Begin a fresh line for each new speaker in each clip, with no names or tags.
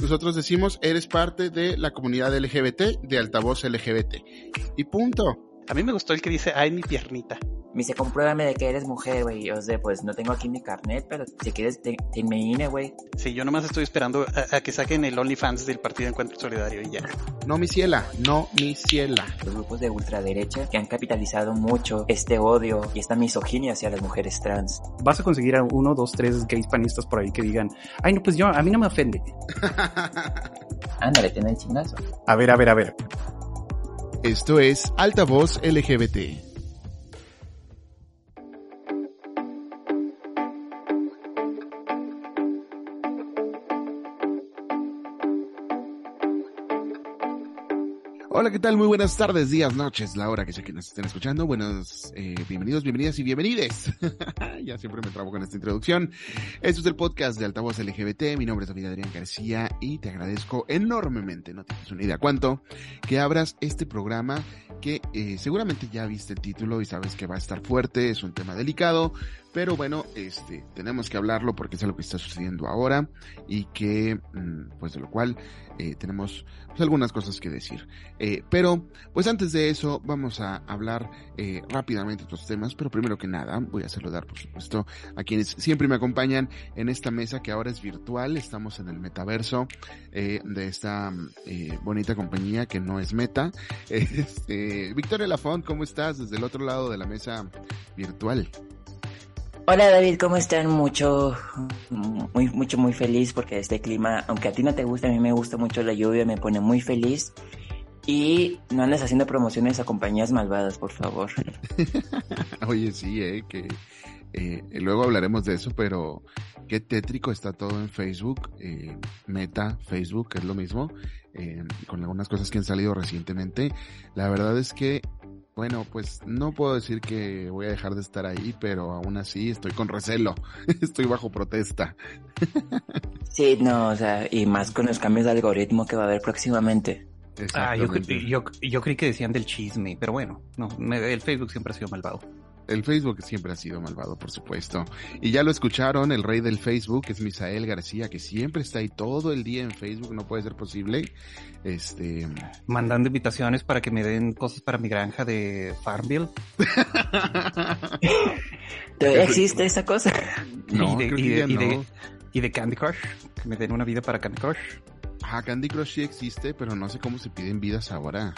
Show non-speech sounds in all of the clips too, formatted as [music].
Nosotros decimos, eres parte de la comunidad LGBT, de altavoz LGBT. Y punto.
A mí me gustó el que dice, ay, mi piernita.
Me dice, compruébame de que eres mujer, güey. O sea, pues no tengo aquí mi carnet, pero si quieres, te, te me INE, güey.
Sí, yo nomás estoy esperando a, a que saquen el OnlyFans del Partido Encuentro Solidario y ya.
No, mi ciela, no, mi ciela.
Los grupos de ultraderecha que han capitalizado mucho este odio y esta misoginia hacia las mujeres trans.
Vas a conseguir a uno, dos, tres gays panistas por ahí que digan, ay, no, pues yo, a mí no me ofende. [laughs]
Ándale, ten el chingazo.
A ver, a ver, a ver.
Esto es Altavoz LGBT. Hola, ¿qué tal? Muy buenas tardes, días, noches, la hora que sea que nos estén escuchando. Buenos, eh, bienvenidos, bienvenidas y bienvenides. [laughs] ya siempre me trabo con esta introducción. Esto es el podcast de Altavoz LGBT. Mi nombre es David Adrián García y te agradezco enormemente, no tienes una idea cuánto, que abras este programa que eh, seguramente ya viste el título y sabes que va a estar fuerte, es un tema delicado, pero bueno, este, tenemos que hablarlo porque es algo que está sucediendo ahora y que, mm, pues de lo cual eh, tenemos pues, algunas cosas que decir. Eh, pero, pues antes de eso, vamos a hablar eh, rápidamente estos temas, pero primero que nada, voy a saludar, por supuesto, a quienes siempre me acompañan en esta mesa que ahora es virtual. Estamos en el metaverso eh, de esta bonita compañía que no es meta. [laughs] Este, Victoria Lafont, ¿cómo estás desde el otro lado de la mesa virtual?
Hola David, ¿cómo están? Mucho, muy, mucho, muy feliz porque este clima, aunque a ti no te gusta, a mí me gusta mucho la lluvia, me pone muy feliz. Y no andes haciendo promociones a compañías malvadas, por favor. [laughs]
Oye, sí, eh, que eh, luego hablaremos de eso, pero qué tétrico está todo en Facebook, eh, Meta, Facebook, es lo mismo, eh, con algunas cosas que han salido recientemente. La verdad es que bueno, pues no puedo decir que voy a dejar de estar ahí, pero aún así estoy con recelo, [laughs] estoy bajo protesta. [laughs]
Sí, no, o sea, y más con los cambios de algoritmo que va a haber próximamente.
Ah, yo, yo, yo creí que decían del chisme, pero bueno, no, me- el Facebook siempre ha sido malvado.
El Facebook siempre ha sido malvado, por supuesto. Y ya lo escucharon, el rey del Facebook es Misael García, que siempre está ahí todo el día en Facebook, no puede ser posible. Este,
Mandando invitaciones para que me den cosas para mi granja de Farmville. [laughs]
¿Todavía existe esa cosa?
no,
y, de,
creo
y
que
de-
ya
y
no.
de- y de Candy Crush, que me den una vida para Candy Crush.
Ajá, Candy Crush sí existe, pero no sé cómo se piden vidas ahora.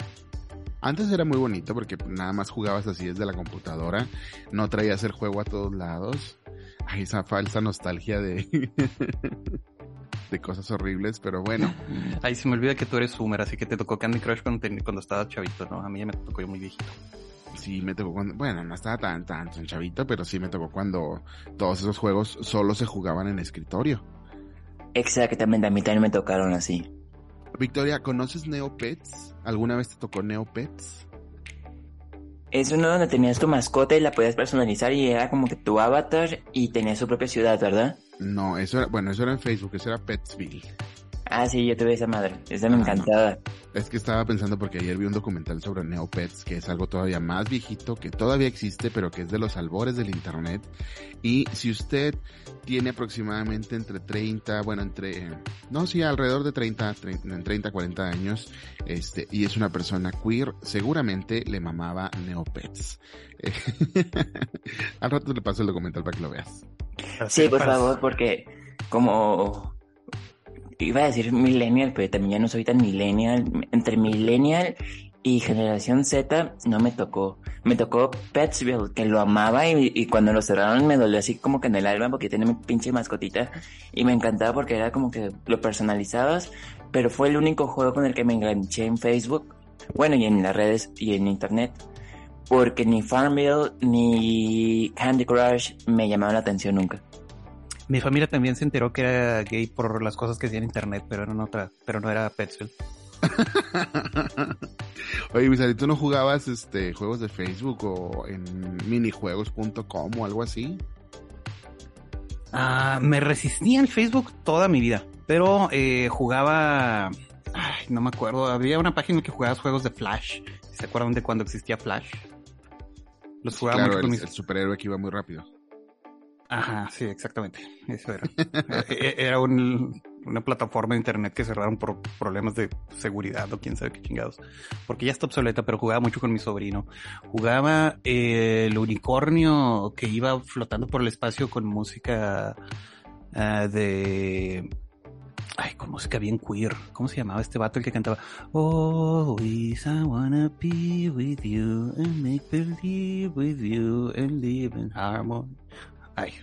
Antes era muy bonito porque nada más jugabas así desde la computadora, no traías el juego a todos lados. Ay, esa falsa nostalgia de [laughs] de cosas horribles, pero bueno, [laughs]
Ay, se me olvida que tú eres Sumer, así que te tocó Candy Crush cuando, te- cuando estabas chavito, ¿no? A mí ya me tocó yo muy viejito.
sí me tocó cuando, bueno, no estaba tan tan tan chavito, pero sí me tocó cuando todos esos juegos solo se jugaban en escritorio.
Exactamente, a mí también me tocaron así.
Victoria, ¿conoces Neopets? ¿Alguna vez te tocó Neopets?
Es uno donde tenías tu mascota y la podías personalizar y era como que tu avatar y tenía su propia ciudad, ¿verdad?
No, eso era, bueno, eso era en Facebook, eso era Petsville.
Ah, sí, yo tuve esa madre. Esa me
Ah,
encantaba.
Es que estaba pensando porque ayer vi un documental sobre Neopets, que es algo todavía más viejito, que todavía existe, pero que es de los albores del internet. Y si usted tiene aproximadamente entre 30, bueno, entre, no, sí, alrededor de 30, 30, en 30, 40 años, este, y es una persona queer, seguramente le mamaba Neopets. [laughs] Al rato le paso el documental para que lo veas.
Sí, por favor, porque como iba a decir millennial, pero también ya no soy tan millennial. Entre millennial y generación Z no me tocó. Me tocó Petsville, que lo amaba y, cuando lo cerraron me dolió así como que en el alma porque tiene mi pinche mascotita y me encantaba porque era como que lo personalizabas, pero fue el único juego con el que me enganché en Facebook, bueno, y en las redes y en internet. Porque ni Farmville ni Candy Crush me llamaron la atención nunca.
Mi familia también se enteró que era gay por las cosas que hacía en internet, pero era otra, pero no era Petzl. [laughs]
Oye, Misari, ¿tú no jugabas este juegos de Facebook o en minijuegos.com o algo así?
Ah, me resistía al Facebook toda mi vida, pero eh, jugaba, ay, no me acuerdo, había una página en que jugabas juegos de Flash. ¿Se acuerdan de cuando existía Flash? Los jugaba
Claro,
mucho
el,
con mis...
el superhéroe que iba muy rápido.
Ajá, sí, exactamente. Eso era. E- era un- una plataforma de internet que cerraron por problemas de seguridad o quién sabe qué chingados. Porque ya está obsoleta, pero jugaba mucho con mi sobrino. Jugaba eh, el unicornio que iba flotando por el espacio con música ah, de... Ay, con música bien queer. ¿Cómo se llamaba este vato el que cantaba? Always I wanna be with you and make believe with you and live in harmony. Ay,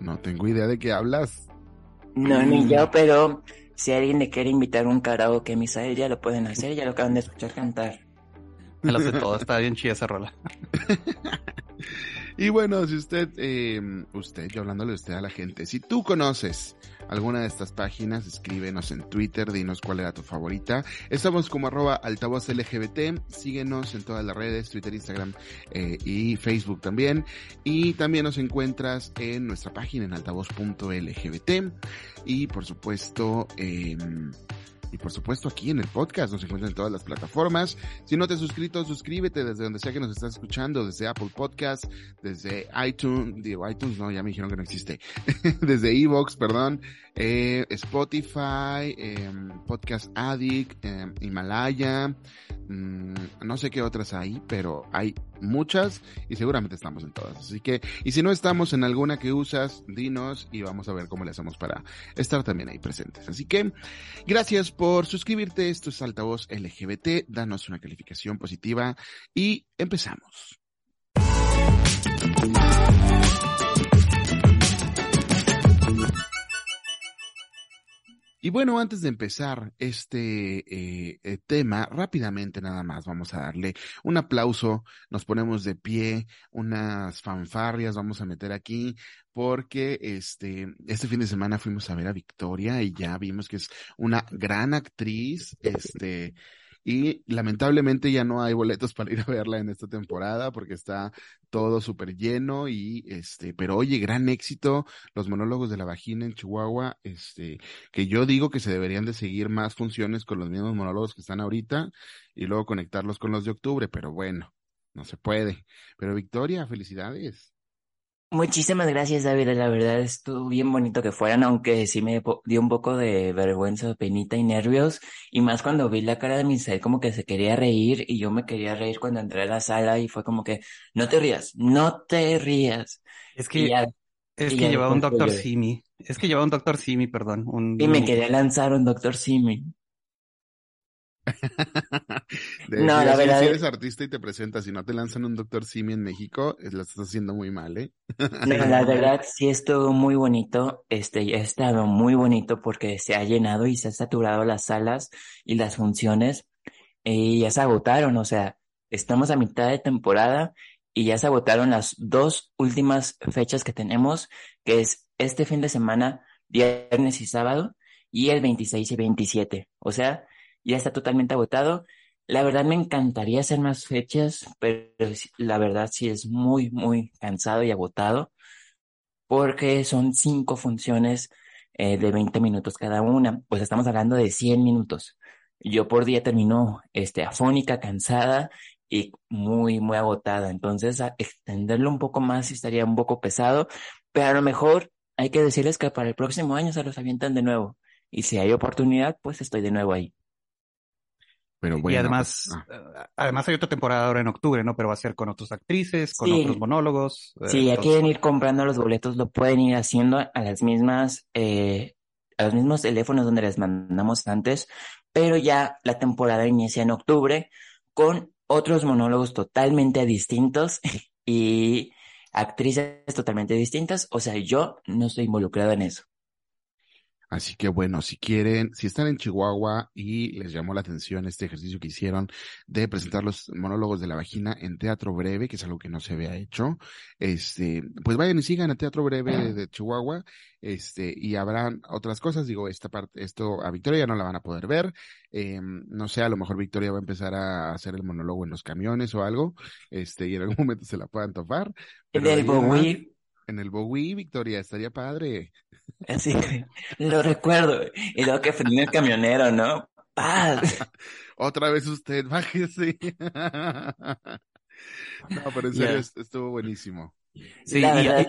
No tengo idea de qué hablas.
No, ni yo, pero si alguien le quiere invitar a un karaoke a Misael, ya lo pueden hacer, ya lo acaban de escuchar cantar.
me lo sé todo, está bien chida esa rola. [laughs]
Y bueno, si usted, eh, usted, yo hablándole de usted a la gente, si tú conoces alguna de estas páginas, escríbenos en Twitter, dinos cuál era tu favorita. Estamos como arroba altavoz LGBT, síguenos en todas las redes, Twitter, Instagram eh, y Facebook también. Y también nos encuentras en nuestra página en altavoz.lgbt. Y por supuesto, eh, y por supuesto aquí en el podcast nos encuentran en todas las plataformas. Si no te has suscrito, suscríbete desde donde sea que nos estás escuchando, desde Apple Podcast, desde iTunes, digo iTunes, no, ya me dijeron que no existe, [laughs] desde Evox, perdón, eh, Spotify, eh, Podcast Addict, eh, Himalaya, mm, no sé qué otras hay, pero hay muchas y seguramente estamos en todas. Así que, y si no estamos en alguna que usas, dinos y vamos a ver cómo le hacemos para estar también ahí presentes. Así que, gracias por suscribirte. Esto es Altavoz LGBT. Danos una calificación positiva y empezamos. Y bueno, antes de empezar este eh, eh, tema, rápidamente nada más vamos a darle un aplauso, nos ponemos de pie, unas fanfarrias vamos a meter aquí, porque este, este fin de semana fuimos a ver a Victoria y ya vimos que es una gran actriz, este, y lamentablemente ya no hay boletos para ir a verla en esta temporada porque está todo súper lleno y este, pero oye, gran éxito, los monólogos de la vagina en Chihuahua, este, que yo digo que se deberían de seguir más funciones con los mismos monólogos que están ahorita y luego conectarlos con los de octubre, pero bueno, no se puede. Pero Victoria, felicidades.
Muchísimas gracias, David. La verdad estuvo bien bonito que fueran, aunque sí me dio un poco de vergüenza, penita y nervios. Y más cuando vi la cara de Misael como que se quería reír y yo me quería reír cuando entré a la sala y fue como que, no te rías, no te rías.
Es que,
ya,
es que llevaba un
lloré.
Simi. Es que llevaba un Doctor Simi, perdón. Un,
y me
un-
quería lanzar un Doctor Simi. [laughs]
De
No,
decir,
la verdad
si
es-
eres artista y te presentas y no te lanzan un Doctor Simi en México, es- lo estás haciendo muy mal, ¿eh? [laughs]
No, la verdad sí estuvo muy bonito, este, ha estado muy bonito porque se ha llenado y se han saturado las salas y las funciones y ya se agotaron, o sea, estamos a mitad de temporada y ya se agotaron las dos últimas fechas que tenemos, que es este fin de semana, viernes y sábado, y el 26 y 27, o sea, ya está totalmente agotado. La verdad me encantaría hacer más fechas, pero la verdad sí es muy, muy cansado y agotado porque son cinco funciones eh, de 20 minutos cada una. Pues estamos hablando de 100 minutos. Yo por día termino este, afónica, cansada y muy, muy agotada. Entonces, a extenderlo un poco más estaría un poco pesado, pero a lo mejor hay que decirles que para el próximo año se los avientan de nuevo. Y si hay oportunidad, pues estoy de nuevo ahí.
Pero
y
bueno.
además,
pues,
eh, además hay otra temporada ahora en octubre, ¿no? Pero va a ser con otras actrices, con
Sí.
otros monólogos. eh,
Si ya
entonces-
quieren ir comprando los boletos, lo pueden ir haciendo a las mismas, eh, a los mismos teléfonos donde les mandamos antes, pero ya la temporada inicia en octubre con otros monólogos totalmente distintos [laughs] y actrices totalmente distintas. O sea, yo no estoy involucrado en eso.
Así que bueno, si quieren, si están en Chihuahua y les llamó la atención este ejercicio que hicieron de presentar los monólogos de la vagina en teatro breve, que es algo que no se había hecho, este, pues vayan y sigan a Teatro Breve de, Chihuahua, este, y habrán otras cosas, digo, esta parte, esto a Victoria ya no la van a poder ver, eh, no sé, a lo mejor Victoria va a empezar a hacer el monólogo en los camiones o algo, este, y en algún [laughs] momento se la puedan topar. Pero en En el Bowie, Victoria, estaría padre.
así que lo recuerdo. Y luego que frene el camionero, ¿no? ¡Paz! [laughs]
Otra vez usted, [laughs] bájese. No, pero en serio estuvo buenísimo.
Sí,
La verdad,
y-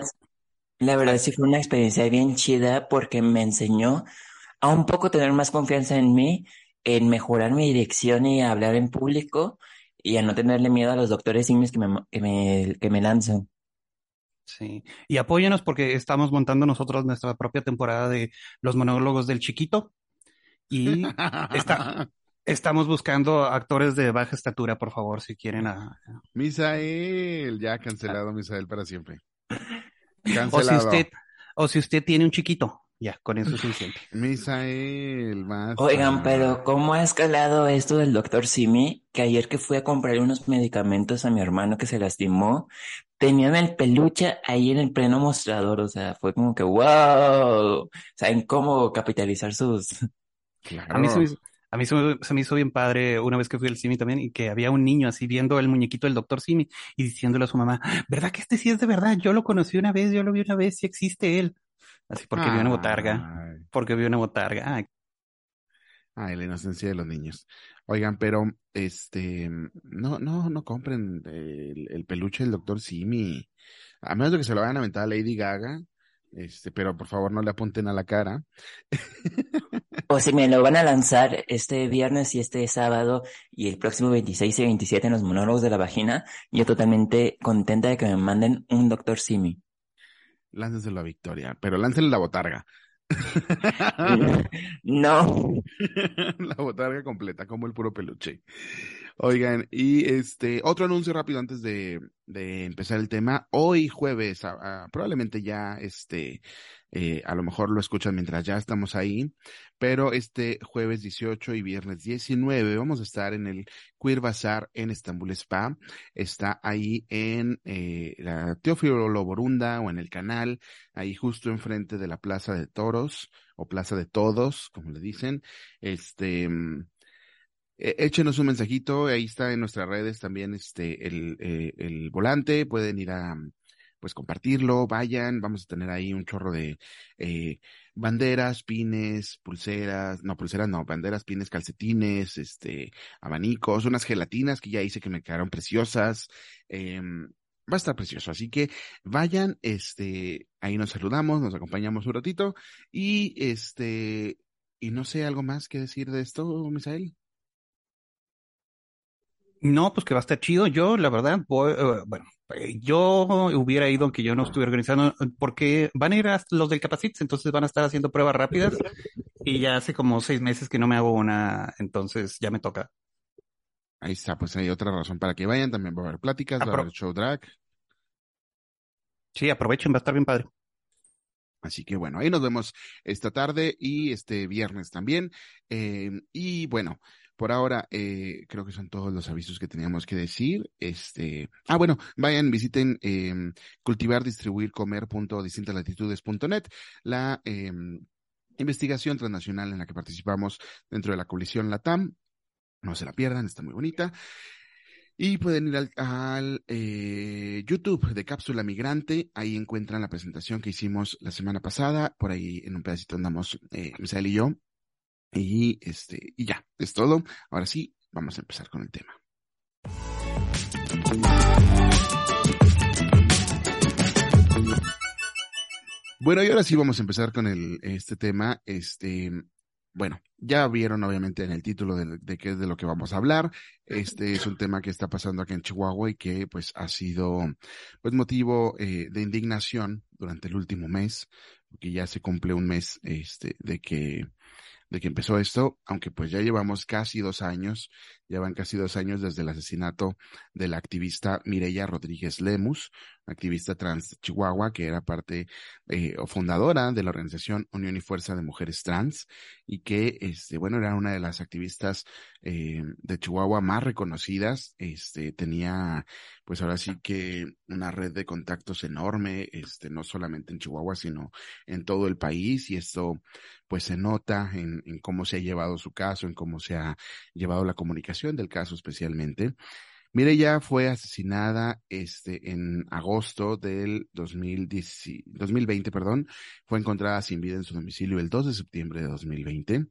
la verdad sí fue una experiencia bien chida porque me enseñó a un poco tener más confianza en mí, en mejorar mi dirección y a hablar en público y a no tenerle miedo a los doctores simios que me, que me, que me lanzan.
Sí, y apóyenos porque estamos montando nosotros nuestra propia temporada de los monólogos del chiquito y está, [laughs] estamos buscando actores de baja estatura, por favor, si quieren. A,
Misael, ya cancelado Misael para siempre.
o si
Cancelado.
usted, o si usted tiene un chiquito, ya, con eso es [laughs] suficiente.
Misael, basta.
Oigan, pero ¿cómo ha escalado esto del doctor Simi? Que ayer que fui a comprar unos medicamentos a mi hermano que se lastimó, tenían el peluche ahí en el pleno mostrador, o sea, fue como que wow, saben cómo capitalizar sus...
Claro.
A mí se me hizo, a mí se me, se me hizo bien padre una vez que fui al Simi también y que había un niño así viendo el muñequito del doctor Simi y diciéndole a su mamá, ¿verdad que este sí es de verdad? Yo lo conocí una vez, yo lo vi una vez, sí existe él. Así porque vio una botarga,
Ay,
porque vio una botarga. Ay,
ay, la inocencia de los niños. Oigan, pero este, no, no, no compren el, el peluche del doctor Simi. A menos de que se lo vayan a aventar a Lady Gaga. Este, pero por favor no le apunten a la cara. [laughs]
O si me lo van a lanzar este viernes y este sábado y el próximo 26 y 27 en los monólogos de la vagina, yo totalmente contenta de que me manden un doctor Simi.
Láncenselo a Victoria, pero láncele la botarga. [laughs]
No. [laughs]
La botarga completa, como el puro peluche. Oigan, y este, otro anuncio rápido antes de, de empezar el tema. Hoy jueves, a- a- probablemente ya este, eh, a lo mejor lo escuchan mientras ya estamos ahí, pero este jueves 18 y viernes 19 vamos a estar en el Queer en Estambul Spa. Está ahí en eh, la Teófilo Loborunda o en el canal, ahí justo enfrente de la Plaza de Toros o Plaza de Todos, como le dicen. Este, mm, eh, échenos un mensajito, ahí está en nuestras redes también este el, eh, el volante, pueden ir a pues compartirlo, vayan, vamos a tener ahí un chorro de eh, banderas, pines, pulseras, no pulseras, no, banderas, pines, calcetines, este, abanicos, unas gelatinas que ya hice que me quedaron preciosas, em, va a estar precioso, así que vayan, este, ahí nos saludamos, nos acompañamos un ratito y este, y no sé algo más que decir de esto, Misael.
No, pues que va a estar chido. Yo, la verdad, voy, eh, bueno, eh, yo hubiera ido aunque yo no estuviera organizando, eh, porque van a ir a los del Capacits, entonces van a estar haciendo pruebas rápidas y ya hace como seis meses que no me hago una, entonces ya me toca.
Ahí está, pues hay otra razón para que vayan, también va a haber pláticas, va a haber show drag,
Sí, aprovechen, va a estar bien padre.
así que bueno, ahí nos vemos esta tarde y este viernes también. Eh, y bueno, por ahora eh, creo que son todos los avisos que teníamos que decir. Este, ah, bueno, vayan, visiten eh, cultivar, distribuir, comer punto distintas latitudes.net, la eh, investigación transnacional en la que participamos dentro de la coalición LATAM. No se la pierdan, está muy bonita. Y pueden ir al, al, eh, YouTube de Cápsula Migrante. Ahí encuentran la presentación que hicimos la semana pasada. Por ahí en un pedacito andamos eh, Misael y yo. Y este, y ya, es todo. Ahora sí, vamos a empezar con el tema. Bueno, y ahora sí vamos a empezar con el, este tema. Este, bueno, ya vieron obviamente en el título de, qué es de lo que vamos a hablar. Este es un tema que está pasando aquí en Chihuahua y que pues ha sido pues motivo eh, de indignación durante el último mes, porque ya se cumple un mes este de que de que empezó esto, aunque pues ya llevamos casi dos años Ya van casi dos años desde el asesinato de la activista Mireya Rodríguez Lemus, activista trans de Chihuahua, que era parte eh, o fundadora de la organización Unión y Fuerza de Mujeres Trans y que, este, bueno, era una de las activistas eh, de Chihuahua más reconocidas. Este, tenía, pues ahora sí que una red de contactos enorme, este, no solamente en Chihuahua, sino en todo el país y esto, pues se nota en, en cómo se ha llevado su caso, en cómo se ha llevado la comunicación del caso especialmente. Mireya fue asesinada este, en agosto del 2010, 2020, perdón. Fue encontrada sin vida en su domicilio el 2 de septiembre de 2020.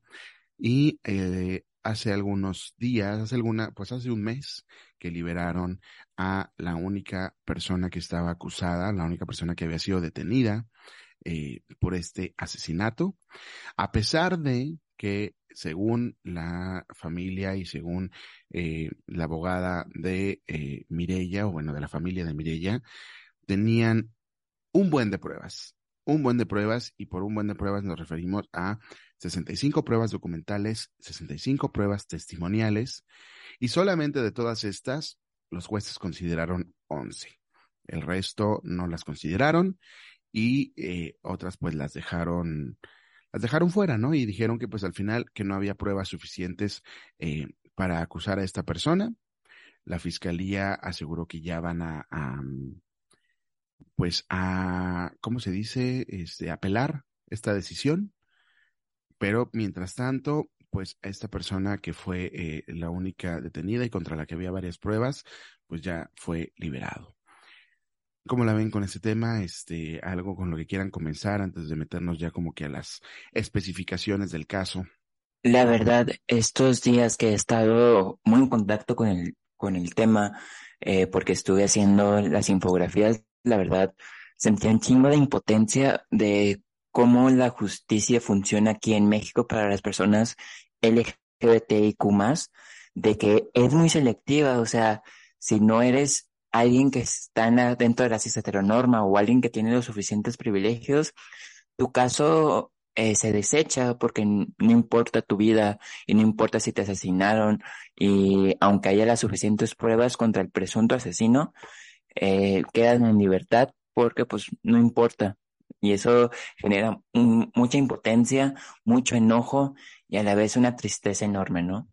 Y eh, hace algunos días, hace alguna, pues hace un mes que liberaron a la única persona que estaba acusada, la única persona que había sido detenida eh, por este asesinato, a pesar de que según la familia y según eh, la abogada de eh, Mirella, o bueno, de la familia de Mirella, tenían un buen de pruebas, un buen de pruebas, y por un buen de pruebas nos referimos a 65 pruebas documentales, 65 pruebas testimoniales, y solamente de todas estas, los jueces consideraron 11. El resto no las consideraron y eh, otras pues las dejaron las dejaron fuera, ¿no? Y dijeron que pues al final que no había pruebas suficientes eh, para acusar a esta persona. La fiscalía aseguró que ya van a, a pues a, ¿cómo se dice? Este, apelar esta decisión. Pero mientras tanto, pues esta persona que fue eh, la única detenida y contra la que había varias pruebas, pues ya fue liberado. ¿Cómo la ven con este tema? Este, algo con lo que quieran comenzar antes de meternos ya como que a las especificaciones del caso.
La verdad, estos días que he estado muy en contacto con el, con el tema, eh, porque estuve haciendo las infografías, la verdad, sentía un chingo de impotencia de cómo la justicia funciona aquí en México para las personas LGBTIQ+, de que es muy selectiva, o sea, si no eres alguien que está dentro de la cis heteronorma o alguien que tiene los suficientes privilegios, tu caso eh, se desecha porque no importa tu vida y no importa si te asesinaron y aunque haya las suficientes pruebas contra el presunto asesino, eh, quedan en libertad porque pues no importa. Y eso genera mucha impotencia, mucho enojo y a la vez una tristeza enorme, ¿no?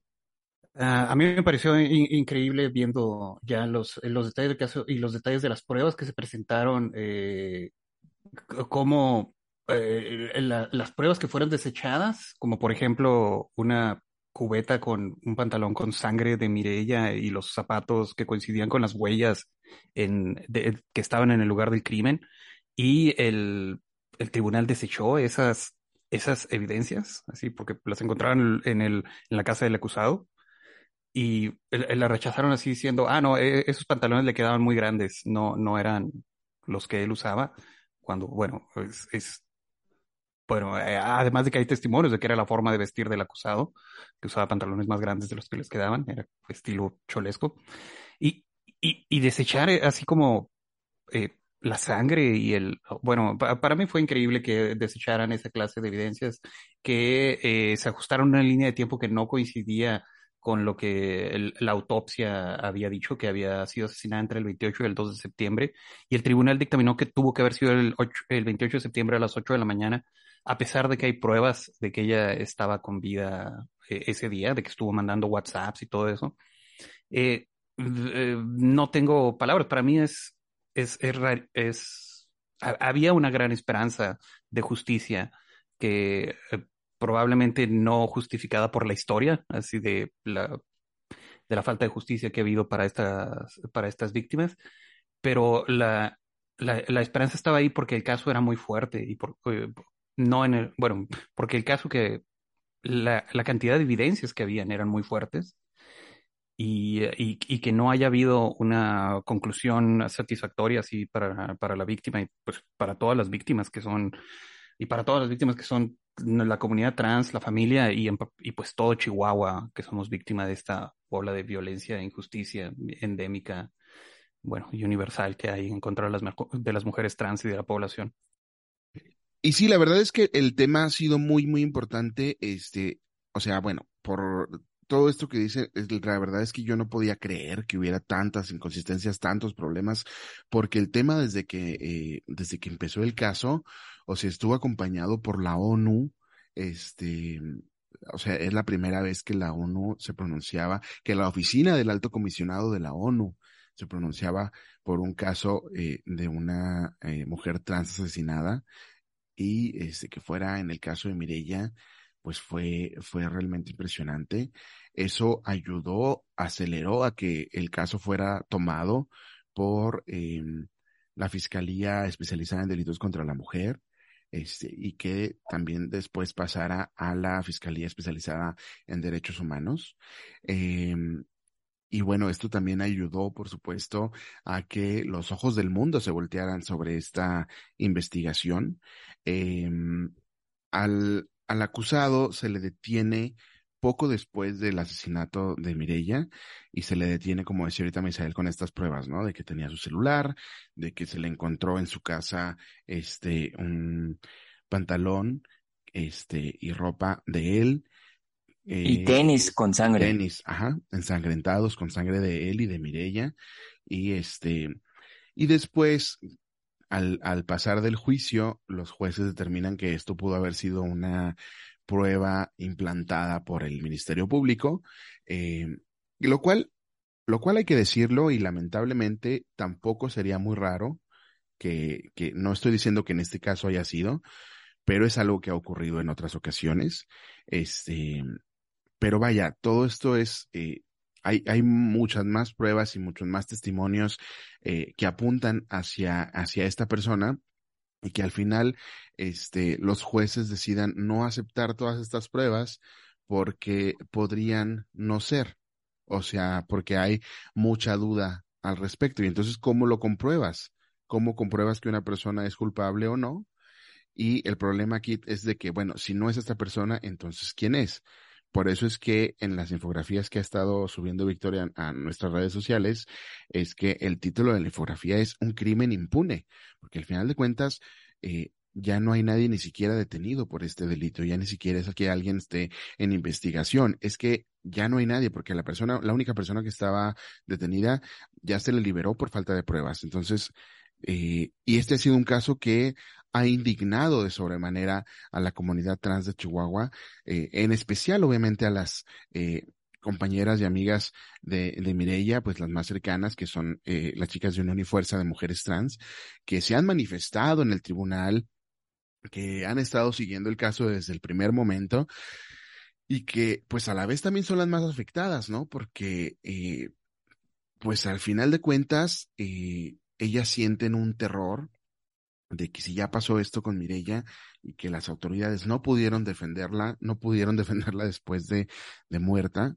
Uh, a mí me pareció in increíble viendo ya los, los detalles del caso y los detalles de las pruebas que se presentaron, eh, como eh, la, las pruebas que fueron desechadas, como por ejemplo una cubeta con un pantalón con sangre de Mirella y los zapatos que coincidían con las huellas en, que estaban en el lugar del crimen, y el, el tribunal desechó esas, esas evidencias, así, porque las encontraron en, el, en la casa del acusado y la rechazaron así diciendo, ah, no, e, esos pantalones le quedaban muy grandes, no, no eran los que él usaba, cuando, bueno, es, es bueno, eh, además de que hay testimonios de que era la forma de vestir del acusado, que usaba pantalones más grandes de los que les quedaban, era estilo cholesco, y, y, y desechar eh, así como eh, la sangre y el, bueno, pa, para mí fue increíble que desecharan esa clase de evidencias, que se ajustaron una línea de tiempo que no coincidía con lo que el, la autopsia había dicho, que había sido asesinada entre el 28 y el 2 de septiembre, y el tribunal dictaminó que tuvo que haber sido el, 8, el 28 de septiembre a las 8 de la mañana, a pesar de que hay pruebas de que ella estaba con vida eh, ese día, de que estuvo mandando WhatsApps y todo eso. Eh, eh, no tengo palabras, para mí es, es, es, es, había una gran esperanza de justicia que eh, probablemente no justificada por la historia, así de la, de la falta de justicia que ha habido para estas, para estas víctimas, pero la, la, esperanza estaba ahí porque el caso era muy fuerte y por, eh, no en el, bueno, porque el caso que la, la cantidad de evidencias que habían eran muy fuertes y, y, y, que no haya habido una conclusión satisfactoria así para, para la víctima y pues para todas las víctimas que son y para todas las víctimas que son la comunidad trans, la familia y, y pues todo Chihuahua, que somos víctimas de esta ola de violencia e injusticia endémica, bueno, y universal que hay en contra de las, de las mujeres trans y de la población.
Y sí, la verdad es que el tema ha sido muy, muy importante, este, o sea, bueno, por todo esto que dice, la verdad es que yo no podía creer que hubiera tantas inconsistencias, tantos problemas, porque el tema desde que, eh, desde que empezó el caso, o sea, estuvo acompañado por la ONU, este, o sea, es la primera vez que la ONU se pronunciaba, que la oficina del alto comisionado de la ONU se pronunciaba por un caso eh, de una eh, mujer trans asesinada y este, que fuera en el caso de Mirella, pues fue, fue realmente impresionante. Eso ayudó, aceleró a que el caso fuera tomado por em, la Fiscalía Especializada en Delitos contra la Mujer. Este, y que también después pasara a la Fiscalía Especializada en Derechos Humanos. Em, y bueno, esto también ayudó, por supuesto, a que los ojos del mundo se voltearan sobre esta investigación. Em, al, al acusado se le detiene poco después del asesinato de Mirella y se le detiene, como decía ahorita Misael, con estas pruebas, ¿no? De que tenía su celular, de que se le encontró en su casa este un pantalón este y ropa de él.
y eh, tenis con sangre.
Tenis, ajá, ensangrentados con sangre de él y de Mirella. Y este, y después, al, al pasar del juicio, los jueces determinan que esto pudo haber sido una prueba implantada por el Ministerio Público, eh, lo cual, lo cual hay que decirlo y lamentablemente tampoco sería muy raro que, que no estoy diciendo que en este caso haya sido, pero es algo que ha ocurrido en otras ocasiones. Este, pero vaya, todo esto es, eh, hay, hay muchas más pruebas y muchos más testimonios eh, que apuntan hacia, hacia esta persona y que al final este, los jueces decidan no aceptar todas estas pruebas porque podrían no ser, o sea, porque hay mucha duda al respecto. Y entonces, ¿cómo lo compruebas? ¿Cómo compruebas que una persona es culpable o no? Y el problema aquí es de que, bueno, si no es esta persona, entonces, ¿quién es? Por eso es que en las infografías que ha estado subiendo Victoria a nuestras redes sociales, es que el título de la infografía es un crimen impune, porque al final de cuentas, eh, ya no hay nadie ni siquiera detenido por este delito, ya ni siquiera es que alguien esté en investigación, es que ya no hay nadie porque la persona, la única persona que estaba detenida ya se le liberó por falta de pruebas. Entonces, eh, y este ha sido un caso que ha indignado de sobremanera a la comunidad trans de Chihuahua, eh, en especial obviamente a las eh, compañeras y amigas de, de pues las más cercanas, que son eh, las chicas de Unión y Fuerza de Mujeres Trans, que se han manifestado en el tribunal, que han estado siguiendo el caso desde el primer momento y que pues a la vez también son las más afectadas, ¿no? Porque pues al final de cuentas ellas sienten un terror de que si ya pasó esto con Mirella y que las autoridades no pudieron defenderla, no pudieron [laughs] defenderla después de, de muerta,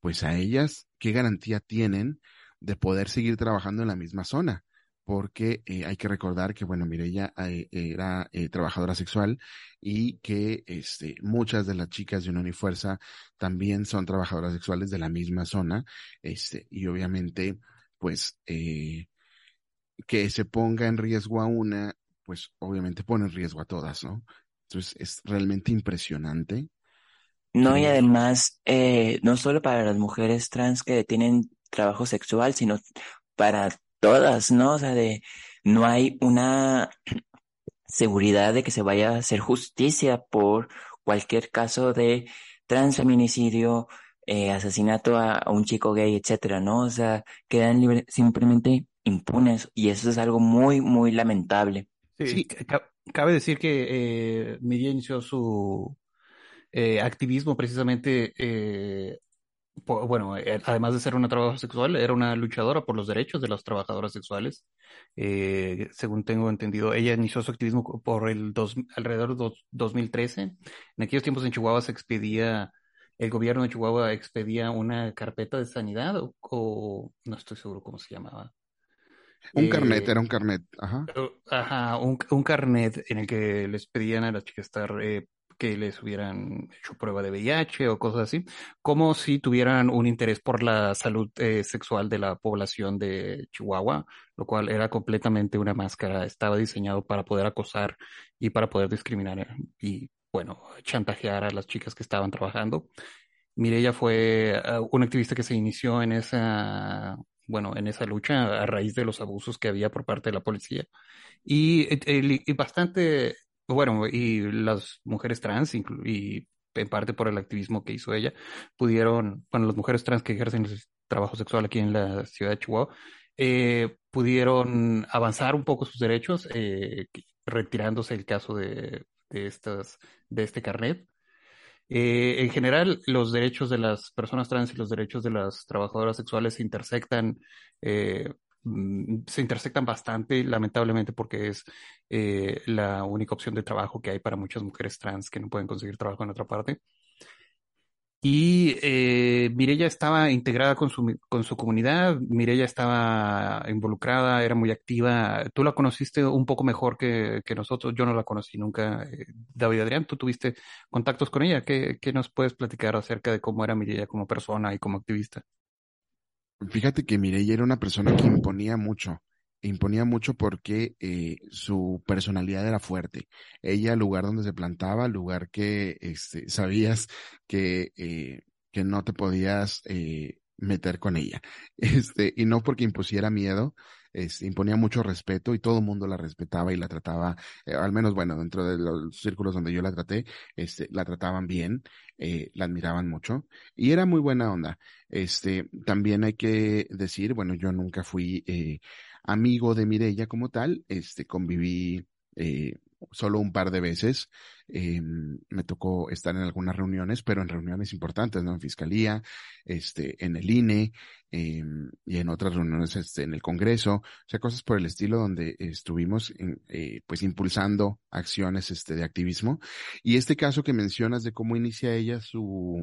pues a ellas, ¿qué garantía tienen de poder seguir trabajando en la misma zona? Porque eh, hay que recordar que, bueno, Mirella eh, era eh, trabajadora sexual y que este, muchas de las chicas de Unión y Fuerza también son trabajadoras sexuales de la misma zona, este, y obviamente, pues, que se ponga en riesgo a una pues obviamente pone en riesgo a todas, ¿no? Entonces es realmente impresionante.
No, y además, eh, no solo para las mujeres trans que tienen trabajo sexual, sino para todas, ¿no? O sea, de no hay una [clears throat] seguridad de que se vaya a hacer justicia por cualquier caso de transfeminicidio, eh, asesinato a, un chico gay, etcétera, ¿no? O sea, quedan simplemente impunes y eso es algo muy, muy lamentable.
Sí, cabe decir que eh, inició su eh, activismo precisamente, eh, bueno, eh, además de ser una trabajadora sexual, era una luchadora por los derechos de las trabajadoras sexuales. según tengo entendido, ella inició su activismo por el dos, alrededor de 2013. En aquellos tiempos en Chihuahua se expedía, el gobierno de Chihuahua expedía una carpeta de sanidad o no estoy seguro cómo se llamaba
un carnet, era un carnet, ajá.
Ajá, un, un, carnet en el que les pedían a las chicas estar, eh, que les hubieran hecho prueba de VIH o cosas así, como si tuvieran un interés por la salud eh, sexual de la población de Chihuahua, lo cual era completamente una máscara, estaba diseñado para poder acosar y para poder discriminar y, bueno, chantajear a las chicas que estaban trabajando. Mireya fue uh, una activista que se inició en esa, bueno, en esa lucha a raíz de los abusos que había por parte de la policía. Y, y bastante, bueno, y las mujeres trans, y en parte por el activismo que hizo ella, pudieron, bueno, las mujeres trans que ejercen el trabajo sexual aquí en la ciudad de Chihuahua, eh, pudieron avanzar un poco sus derechos, eh, retirándose el caso de, estas, de este carnet. Eh, en general, los derechos de las personas trans y los derechos de las trabajadoras sexuales se intersectan, eh, mm, se intersectan bastante, lamentablemente, porque es eh, la única opción de trabajo que hay para muchas mujeres trans que no pueden conseguir trabajo en otra parte. Y eh, Mirella estaba integrada con su, con su comunidad, Mirella estaba involucrada, era muy activa. Tú la conociste un poco mejor que, que nosotros, yo no la conocí nunca. Eh, David Adrián, tú tuviste contactos con ella. ¿Qué, ¿Qué, nos puedes platicar acerca de cómo era Mirella como persona y como activista?
Fíjate que Mirella era una persona que imponía mucho imponía mucho porque eh, su personalidad era fuerte. Ella, lugar donde se plantaba, lugar que este, sabías que, eh, que no te podías eh, meter con ella. [laughs] Este, y no porque impusiera miedo, imponía mucho respeto y todo el mundo la respetaba y la trataba, eh, al menos bueno, dentro de los círculos donde yo la traté, este, la trataban bien, eh, la admiraban mucho y era muy buena onda. Este, también hay que decir, bueno, yo nunca fui eh, amigo de Mirella como tal, este, conviví eh, solo un par de veces. Eh, me tocó estar en algunas reuniones, pero en reuniones importantes, ¿no? En fiscalía, este, en el INE, eh, y en otras reuniones este, en el Congreso, o sea, cosas por el estilo donde estuvimos, eh, pues, impulsando acciones, este, de activismo. Y este caso que mencionas de cómo inicia ella su,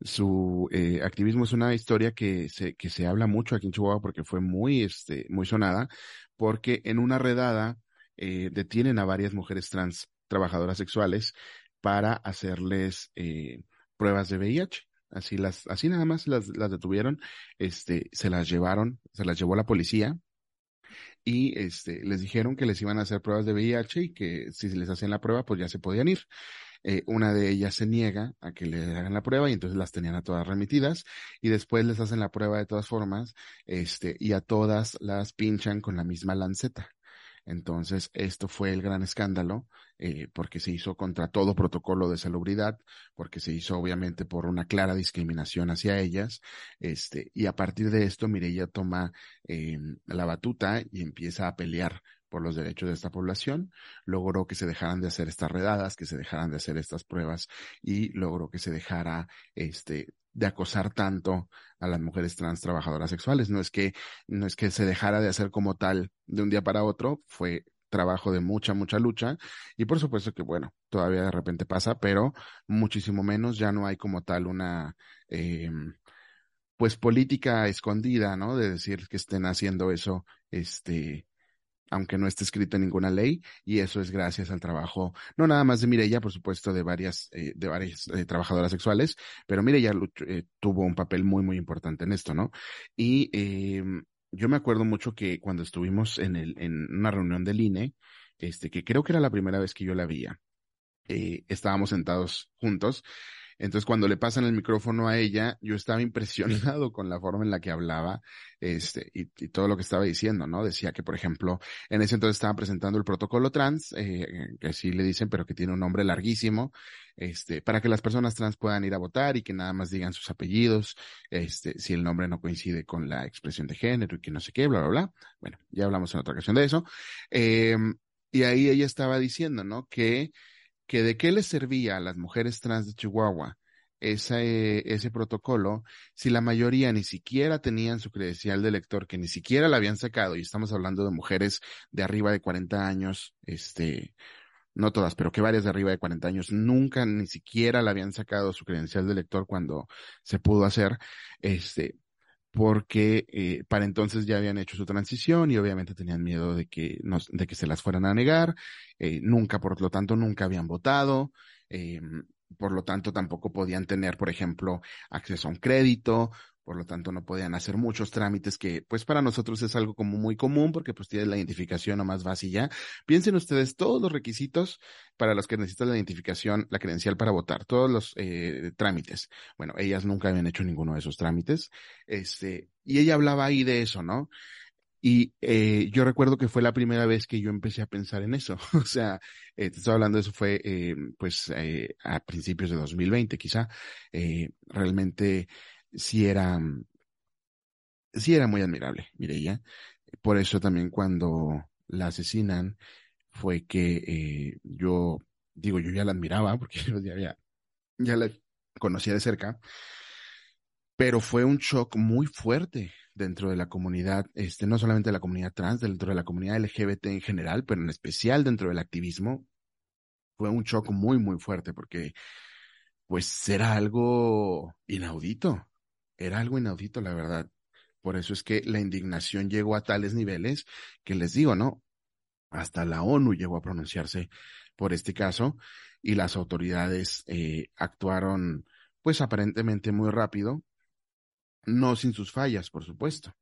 su eh, activismo es una historia que se, que se habla mucho aquí en Chihuahua porque fue muy, este, muy sonada, porque en una redada eh, detienen a varias mujeres trans trabajadoras sexuales para hacerles eh, pruebas de VIH. Así las, así nada más las, las detuvieron, este, se las llevaron, se las llevó la policía, y este, les dijeron que les iban a hacer pruebas de VIH y que si les hacían la prueba, pues ya se podían ir. Eh, una de ellas se niega a que le hagan la prueba y entonces las tenían a todas remitidas y después les hacen la prueba de todas formas, este, y a todas las pinchan con la misma lanceta. Entonces, esto fue el gran escándalo, eh, porque se hizo contra todo protocolo de salubridad, porque se hizo obviamente por una clara discriminación hacia ellas, este, y a partir de esto, Mireya toma eh, la batuta y empieza a pelear por los derechos de esta población, logró que se dejaran de hacer estas redadas, que se dejaran de hacer estas pruebas y logró que se dejara este de acosar tanto a las mujeres trans trabajadoras sexuales. No es que, no es que se dejara de hacer como tal de un día para otro, fue trabajo de mucha, mucha lucha. Y por supuesto que, bueno, todavía de repente pasa, pero muchísimo menos, ya no hay como tal una, eh, pues política escondida, ¿no? De decir que estén haciendo eso, este, aunque no esté escrito en ninguna ley, y eso es gracias al trabajo, no nada más de Mireya, por supuesto, de varias, eh, de varias eh, trabajadoras sexuales, pero Mireya eh, tuvo un papel muy, muy importante en esto, ¿no? Y em, yo me acuerdo mucho que cuando estuvimos en, el, en una reunión del INE, este, que creo que era la primera vez que yo la veía, estábamos sentados juntos entonces, cuando le pasan el micrófono a ella, yo estaba impresionado con la forma en la que hablaba, este, y, todo lo que estaba diciendo, ¿no? Decía que, por ejemplo, en ese entonces estaba presentando el protocolo trans, eh, que así le dicen, pero que tiene un nombre larguísimo, este, para que las personas trans puedan ir a votar y que nada más digan sus apellidos, este, si el nombre no coincide con la expresión de género y que no sé qué, bla, bla, bla. Bueno, ya hablamos en otra ocasión de eso. Eh, y ahí ella estaba diciendo, ¿no? Que que de qué les servía a las mujeres trans de Chihuahua ese, ese protocolo si la mayoría ni siquiera tenían su credencial de lector, que ni siquiera la habían sacado, y estamos hablando de mujeres de arriba de 40 años, este, no todas, pero que varias de arriba de 40 años nunca ni siquiera la habían sacado su credencial de lector cuando se pudo hacer, este, porque eh, para entonces ya habían hecho su transición y obviamente tenían miedo de que, nos, de que se las fueran a negar, eh, nunca, por lo tanto, nunca habían votado, eh, por lo tanto, tampoco podían tener, por ejemplo, acceso a un crédito por lo tanto no podían hacer muchos trámites que pues para nosotros es algo como muy común porque pues tiene la identificación nomás más ya. Piensen ustedes todos los requisitos para los que necesitan la identificación, la credencial para votar, todos los eh, trámites. Bueno, ellas nunca habían hecho ninguno de esos trámites, este, y ella hablaba ahí de eso, ¿no? Y eh, yo recuerdo que fue la primera vez que yo empecé a pensar en eso. [laughs] o sea, eh, te estoy hablando de eso fue eh, pues eh, a principios de 2020 quizá. Eh, realmente sí era, sí era muy admirable, Mireia. Por eso también cuando la asesinan fue que eh, yo, digo, yo ya la admiraba [laughs] porque yo ya, ya, ya la conocía de cerca, pero fue un shock muy fuerte dentro de la comunidad, este, no solamente de la comunidad trans, dentro de la comunidad LGBT en general, pero en especial dentro del activismo, fue un shock muy, muy fuerte porque pues era algo inaudito, era algo inaudito, la verdad. Por eso es que la indignación llegó a tales niveles que les digo, ¿no? Hasta la ONU llegó a pronunciarse por este caso y las autoridades eh, actuaron pues aparentemente muy rápido, no sin sus fallas, por supuesto.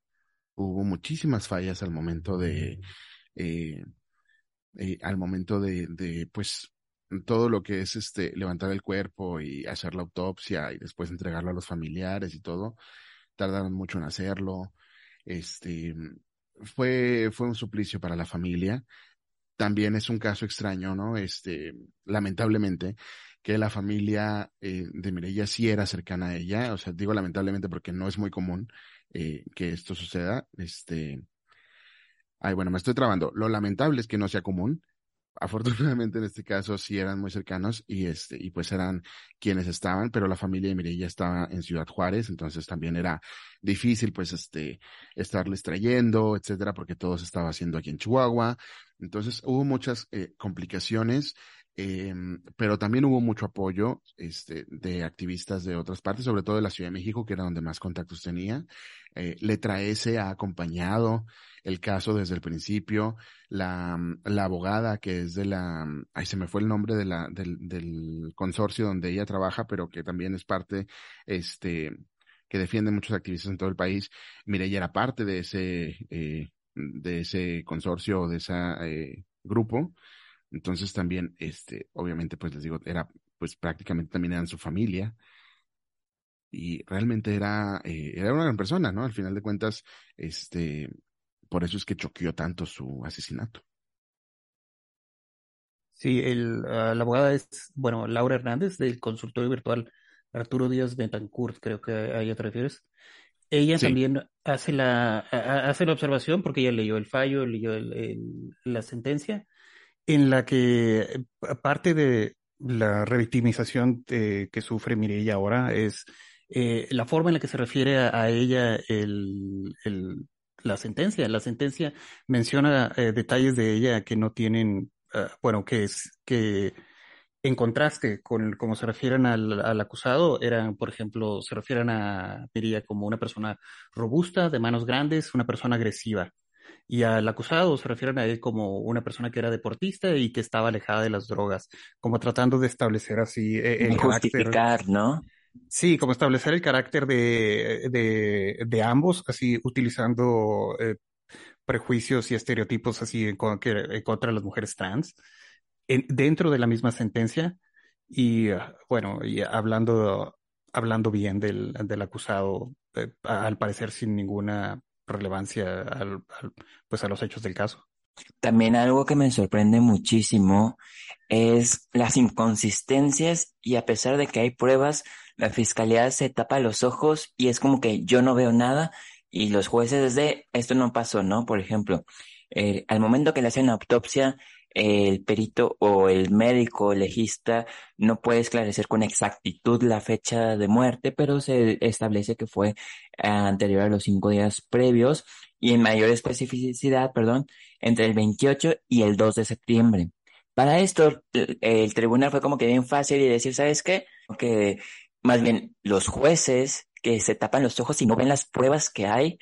Hubo muchísimas fallas al momento de, eh, eh, al momento de, de, pues, todo lo que es este, levantar el cuerpo y hacer la autopsia y después entregarlo a los familiares y todo, tardaron mucho en hacerlo. Este, fue, fue un suplicio para la familia. También es un caso extraño, ¿no? Este, lamentablemente, que la familia eh, de Mireya sí era cercana a ella. O sea, digo lamentablemente porque no es muy común eh, que esto suceda. Este, ay, bueno, me estoy trabando. Lo lamentable es que no sea común, afortunadamente en este caso sí eran muy cercanos y este, y pues eran quienes estaban, pero la familia de Mireya estaba en Ciudad Juárez, entonces también era difícil pues este, estarles trayendo, etcétera, porque todo se estaba haciendo aquí en Chihuahua. Entonces hubo muchas eh, complicaciones, eh, pero también hubo mucho apoyo este, de activistas de otras partes, sobre todo de la Ciudad de México, que era donde más contactos tenía. Eh, Letra S ha acompañado el caso desde el principio. La, la abogada que es de la, ay, se me fue el nombre de la, del, del consorcio donde ella trabaja, pero que también es parte, este, que defiende muchos activistas en todo el país. Mire, ella era parte de ese, eh, de ese consorcio, de ese eh, grupo. Entonces también, este, obviamente, pues les digo, era, pues prácticamente también eran su familia. Y realmente era, eh, era una gran persona, ¿no? Al final de cuentas, este, por eso es que choqueó tanto su asesinato.
Sí, el, uh, la abogada es, bueno, Laura Hernández del consultorio virtual Arturo Díaz Betancourt, creo que a ella te refieres. Ella sí. también hace la, hace la observación porque ella leyó el fallo, leyó el, el, la sentencia, en la que parte de la revictimización de, que sufre Mireia ahora es eh, la forma en la que se refiere a, ella el, el, la sentencia. La sentencia menciona eh, detalles de ella que no tienen, uh, bueno, que es que en contraste con cómo se refieren al, al, acusado, eran, por ejemplo, se refieren a diría como una persona robusta, de manos grandes, una persona agresiva. Y al acusado se refieren a él como una persona que era deportista y que estaba alejada de las drogas, como tratando de establecer así
eh, el justificar, carácter. ¿no?
Sí, como establecer el carácter de, de, de ambos, así utilizando eh, prejuicios y estereotipos así en, en contra de las mujeres trans en, dentro de la misma sentencia y uh, bueno, y hablando, hablando bien del, del acusado, eh, al parecer sin ninguna relevancia al, al, pues a los hechos del caso.
También algo que me sorprende muchísimo es las inconsistencias y a pesar de que hay pruebas, la fiscalía se tapa los ojos y es como que yo no veo nada y los jueces de esto no pasó, ¿no? Por ejemplo, eh, al momento que le hacen la autopsia, el perito o el médico legista no puede esclarecer con exactitud la fecha de muerte, pero se establece que fue anterior a los cinco días previos y en mayor especificidad, perdón, entre el 28 y el 2 de septiembre. Para esto, el, el tribunal fue como que bien fácil y decir, ¿sabes qué? Que más bien los jueces que se tapan los ojos y no ven las pruebas que hay,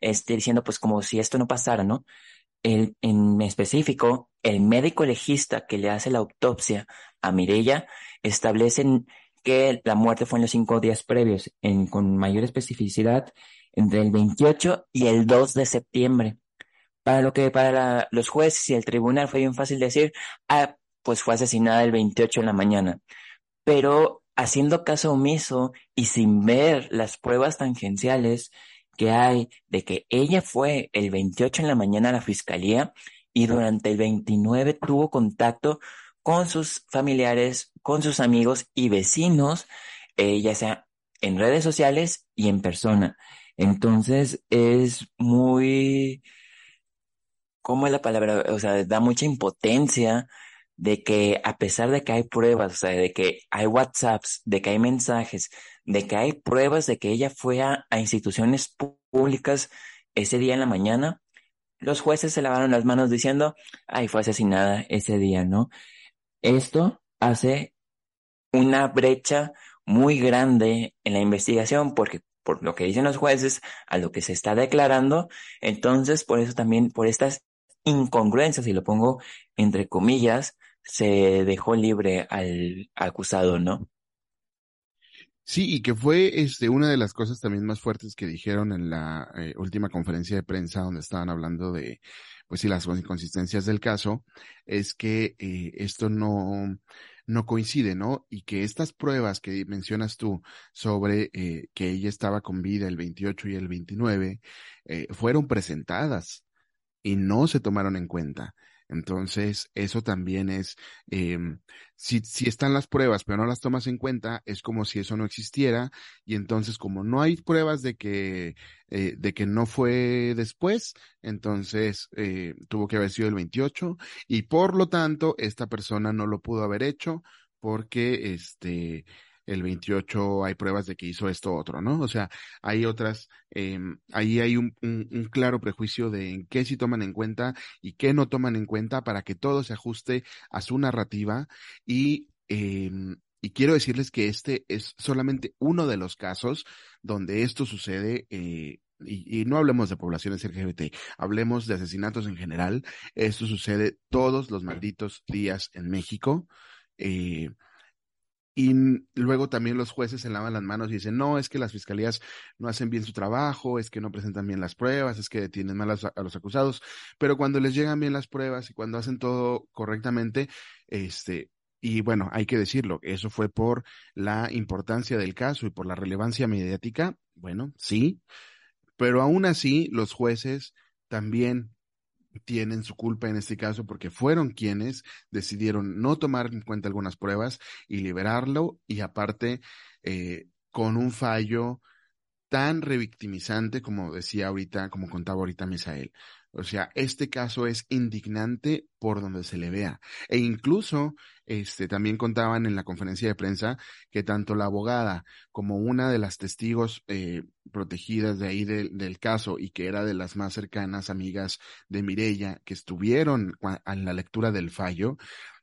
este, diciendo pues como si esto no pasara, ¿no? El, en específico, el médico legista que le hace la autopsia a Mirella establece que la muerte fue en los cinco días previos, en, con mayor especificidad, entre el 28 y el 2 de septiembre. Para lo que para los jueces y el tribunal fue bien fácil decir, ah, pues fue asesinada el 28 en la mañana. Pero haciendo caso omiso y sin ver las pruebas tangenciales que hay de que ella fue el 28 en la mañana a la fiscalía y durante el 29 tuvo contacto con sus familiares, con sus amigos y vecinos, eh, ya sea en redes sociales y en persona. Entonces es muy, ¿cómo es la palabra? O sea, da mucha impotencia de que a pesar de que hay pruebas, o sea, de que hay WhatsApps, de que hay mensajes, de que hay pruebas de que ella fue a, instituciones públicas ese día en la mañana, los jueces se lavaron las manos diciendo, ay, fue asesinada ese día, ¿no? Esto hace una brecha muy grande en la investigación porque por lo que dicen los jueces, a lo que se está declarando, entonces por eso también, por estas incongruencias, y lo pongo entre comillas, se dejó libre al acusado, ¿no?
Sí, y que fue este, una de las cosas también más fuertes que dijeron en la eh, última conferencia de prensa donde estaban hablando de, pues sí, las inconsistencias del caso, es que eh, esto no, no coincide, ¿no? Y que estas pruebas que mencionas tú sobre eh, que ella estaba con vida el 28 y el 29 eh, fueron presentadas y no se tomaron en cuenta. Entonces, eso también es, eh, si, si están las pruebas, pero no las tomas en cuenta, es como si eso no existiera. Y entonces, como no hay pruebas de que, eh, de que no fue después, entonces eh, tuvo que haber sido el 28 y por lo tanto, esta persona no lo pudo haber hecho porque, este, el 28 hay pruebas de que hizo esto otro, ¿no? O sea, hay otras, eh, ahí hay un, un, claro prejuicio de en qué sí toman en cuenta y qué no toman en cuenta para que todo se ajuste a su narrativa y, eh, y quiero decirles que este es solamente uno de los casos donde esto sucede eh, y, y, no hablemos de poblaciones LGBT, hablemos de asesinatos en general. Esto sucede todos los malditos días en México. Eh, y luego también los jueces se lavan las manos y dicen, no, es que las fiscalías no hacen bien su trabajo, es que no presentan bien las pruebas, es que detienen mal a los, acusados, pero cuando les llegan bien las pruebas y cuando hacen todo correctamente, este, y bueno, hay que decirlo, eso fue por la importancia del caso y por la relevancia mediática, bueno, sí, pero aún así los jueces también tienen su culpa en este caso porque fueron quienes decidieron no tomar en cuenta algunas pruebas y liberarlo y aparte eh, con un fallo tan revictimizante como decía ahorita, como contaba ahorita Misael. O sea, este caso es indignante por donde se le vea. E incluso, este, también contaban en la conferencia de prensa que tanto la abogada como una de las testigos eh, protegidas de ahí de, del caso y que era de las más cercanas amigas de Mirella que estuvieron en la lectura del fallo,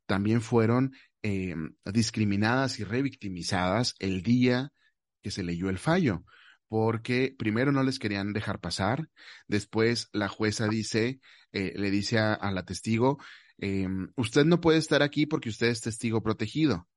también fueron eh, discriminadas y revictimizadas el día que se leyó el fallo porque primero no les querían dejar pasar, después la jueza dice, eh, le dice a, a la testigo, eh, usted no puede estar aquí porque usted es testigo protegido,